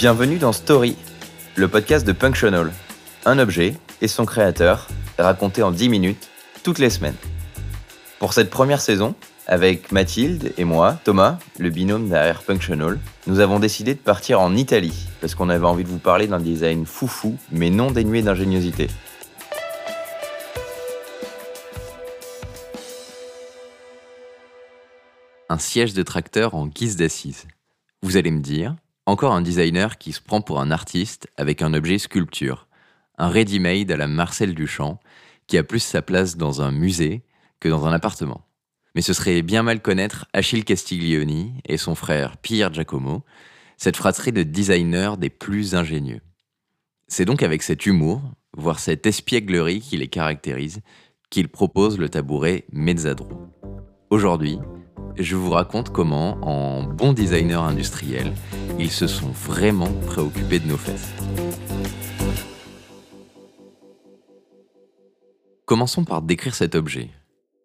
Bienvenue dans Story, le podcast de Punctional. Un objet et son créateur, raconté en 10 minutes, toutes les semaines. Pour cette première saison, avec Mathilde et moi, Thomas, le binôme derrière Punctional, nous avons décidé de partir en Italie, parce qu'on avait envie de vous parler d'un design foufou, mais non dénué d'ingéniosité. Un siège de tracteur en guise d'assise. Vous allez me dire, encore un designer qui se prend pour un artiste avec un objet sculpture, un ready-made à la Marcel Duchamp, qui a plus sa place dans un musée que dans un appartement. Mais ce serait bien mal connaître Achille Castiglioni et son frère Pierre Giacomo, cette fratrie de designers des plus ingénieux. C'est donc avec cet humour, voire cette espièglerie qui les caractérise, qu'ils proposent le tabouret Mezzadro. Aujourd'hui, je vous raconte comment, en bon designer industriel, ils se sont vraiment préoccupés de nos fesses. Commençons par décrire cet objet.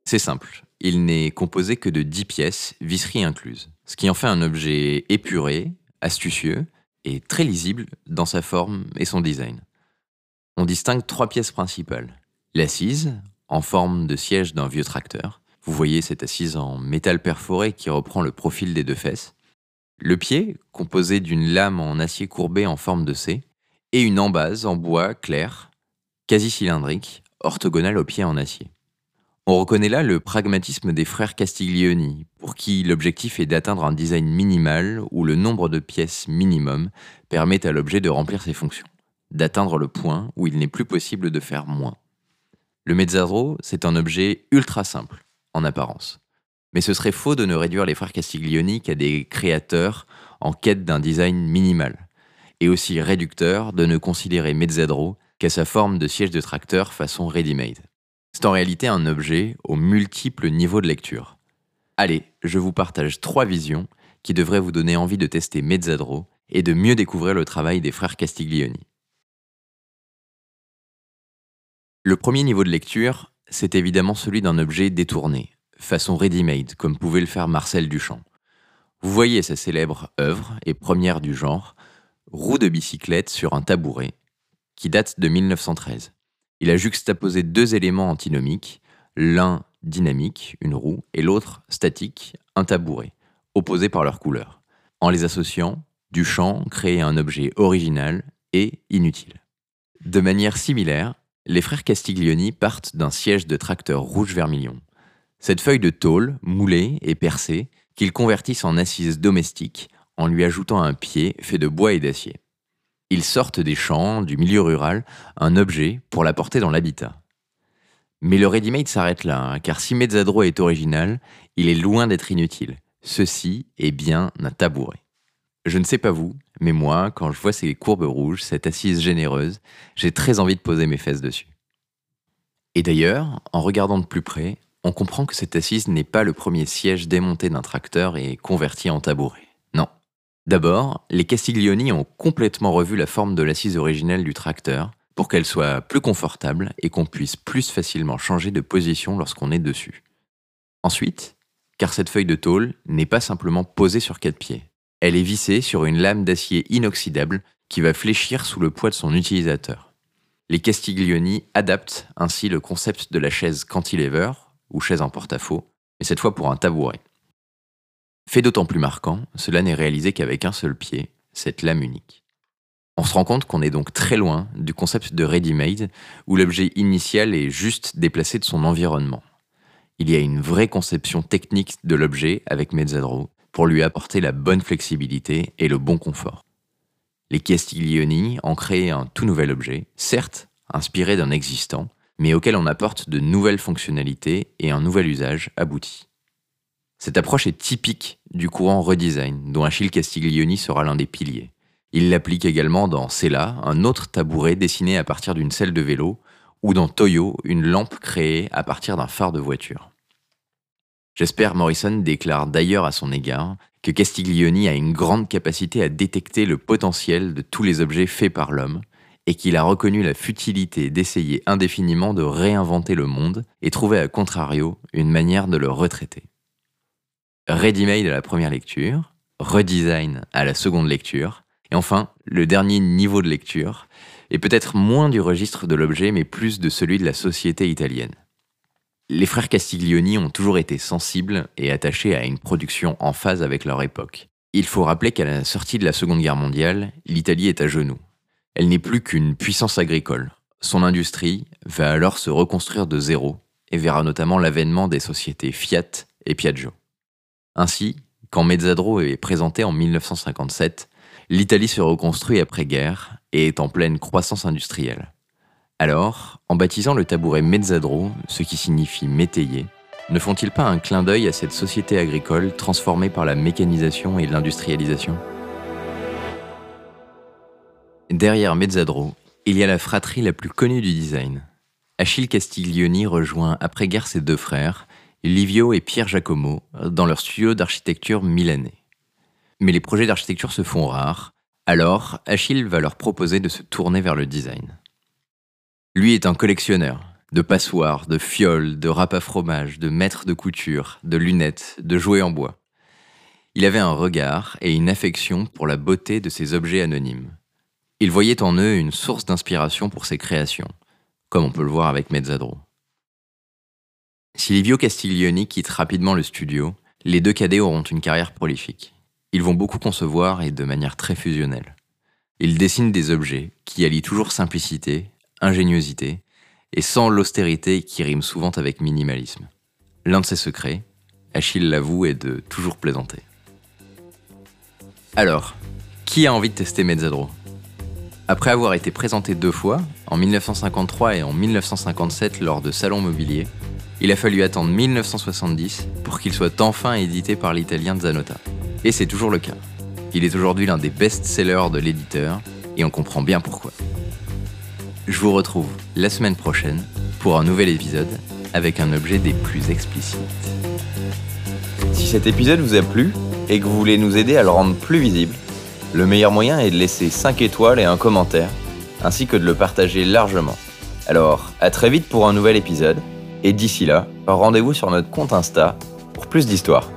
C'est simple, il n'est composé que de 10 pièces, visseries incluses, ce qui en fait un objet épuré, astucieux et très lisible dans sa forme et son design. On distingue trois pièces principales. L'assise, en forme de siège d'un vieux tracteur, vous voyez cette assise en métal perforé qui reprend le profil des deux fesses. Le pied, composé d'une lame en acier courbé en forme de C, et une embase en bois clair, quasi cylindrique, orthogonale au pied en acier. On reconnaît là le pragmatisme des frères Castiglioni, pour qui l'objectif est d'atteindre un design minimal où le nombre de pièces minimum permet à l'objet de remplir ses fonctions, d'atteindre le point où il n'est plus possible de faire moins. Le Mezzadro, c'est un objet ultra simple, en apparence. Mais ce serait faux de ne réduire les frères Castiglioni qu'à des créateurs en quête d'un design minimal, et aussi réducteur de ne considérer Mezzadro qu'à sa forme de siège de tracteur façon ready-made. C'est en réalité un objet aux multiples niveaux de lecture. Allez, je vous partage trois visions qui devraient vous donner envie de tester Mezzadro et de mieux découvrir le travail des frères Castiglioni. Le premier niveau de lecture, c'est évidemment celui d'un objet détourné, façon ready-made, comme pouvait le faire Marcel Duchamp. Vous voyez sa célèbre œuvre, et première du genre, roue de bicyclette sur un tabouret, qui date de 1913. Il a juxtaposé deux éléments antinomiques, l'un dynamique, une roue, et l'autre statique, un tabouret, opposés par leur couleur. En les associant, Duchamp crée un objet original et inutile. De manière similaire, les frères Castiglioni partent d'un siège de tracteur rouge-vermilion. Cette feuille de tôle, moulée et percée, qu'ils convertissent en assise domestique en lui ajoutant un pied fait de bois et d'acier. Ils sortent des champs, du milieu rural, un objet pour l'apporter dans l'habitat. Mais le ready-made s'arrête là, hein, car si Mezzadro est original, il est loin d'être inutile. Ceci est bien un tabouret. Je ne sais pas vous, mais moi, quand je vois ces courbes rouges, cette assise généreuse, j'ai très envie de poser mes fesses dessus. Et d'ailleurs, en regardant de plus près, on comprend que cette assise n'est pas le premier siège démonté d'un tracteur et converti en tabouret. Non. D'abord, les Castiglioni ont complètement revu la forme de l'assise originelle du tracteur pour qu'elle soit plus confortable et qu'on puisse plus facilement changer de position lorsqu'on est dessus. Ensuite, car cette feuille de tôle n'est pas simplement posée sur quatre pieds. Elle est vissée sur une lame d'acier inoxydable qui va fléchir sous le poids de son utilisateur. Les Castiglioni adaptent ainsi le concept de la chaise cantilever, ou chaise en porte-à-faux, mais cette fois pour un tabouret. Fait d'autant plus marquant, cela n'est réalisé qu'avec un seul pied, cette lame unique. On se rend compte qu'on est donc très loin du concept de ready-made, où l'objet initial est juste déplacé de son environnement. Il y a une vraie conception technique de l'objet avec Mezzadro, pour lui apporter la bonne flexibilité et le bon confort. Les Castiglioni ont créé un tout nouvel objet, certes inspiré d'un existant, mais auquel on apporte de nouvelles fonctionnalités et un nouvel usage abouti. Cette approche est typique du courant redesign, dont Achille Castiglioni sera l'un des piliers. Il l'applique également dans Sella, un autre tabouret dessiné à partir d'une selle de vélo, ou dans Toyo, une lampe créée à partir d'un phare de voiture. J'espère Morrison déclare d'ailleurs à son égard que Castiglioni a une grande capacité à détecter le potentiel de tous les objets faits par l'homme et qu'il a reconnu la futilité d'essayer indéfiniment de réinventer le monde et trouver à contrario une manière de le retraiter. Ready-made à la première lecture, redesign à la seconde lecture, Et enfin, le dernier niveau de lecture est peut-être moins du registre de l'objet, mais plus de celui de la société italienne. Les frères Castiglioni ont toujours été sensibles et attachés à une production en phase avec leur époque. Il faut rappeler qu'à la sortie de la Seconde Guerre mondiale, l'Italie est à genoux. Elle n'est plus qu'une puissance agricole. Son industrie va alors se reconstruire de zéro et verra notamment l'avènement des sociétés Fiat et Piaggio. Ainsi, quand Mezzadro est présenté en 1957, l'Italie se reconstruit après-guerre et est en pleine croissance industrielle. Alors, en baptisant le tabouret Mezzadro, ce qui signifie métayer, ne font-ils pas un clin d'œil à cette société agricole transformée par la mécanisation et l'industrialisation? Derrière Mezzadro, il y a la fratrie la plus connue du design. Achille Castiglioni rejoint après-guerre ses deux frères, Livio et Pierre Giacomo, dans leur studio d'architecture milanais. Mais les projets d'architecture se font rares, alors Achille va leur proposer de se tourner vers le design. Lui est un collectionneur de passoires, de fioles, de râpes à fromage, de maîtres de couture, de lunettes, de jouets en bois. Il avait un regard et une affection pour la beauté de ces objets anonymes. Il voyait en eux une source d'inspiration pour ses créations, comme on peut le voir avec Mezzadro. Si Castiglioni quitte rapidement le studio, les deux cadets auront une carrière prolifique. Ils vont beaucoup concevoir et de manière très fusionnelle. Ils dessinent des objets qui allient toujours simplicité, ingéniosité, et sans l'austérité qui rime souvent avec minimalisme. L'un de ses secrets, Achille l'avoue, est de toujours plaisanter. Alors, qui a envie de tester Mezzadro? Après avoir été présenté deux fois, en 1953 et en 1957 lors de salons mobiliers, il a fallu attendre 1970 pour qu'il soit enfin édité par l'italien Zanotta. Et c'est toujours le cas. Il est aujourd'hui l'un des best-sellers de l'éditeur, et on comprend bien pourquoi. Je vous retrouve la semaine prochaine pour un nouvel épisode avec un objet des plus explicites. Si cet épisode vous a plu et que vous voulez nous aider à le rendre plus visible, le meilleur moyen est de laisser 5 étoiles et un commentaire, ainsi que de le partager largement. Alors, à très vite pour un nouvel épisode, et d'ici là, rendez-vous sur notre compte Insta pour plus d'histoires.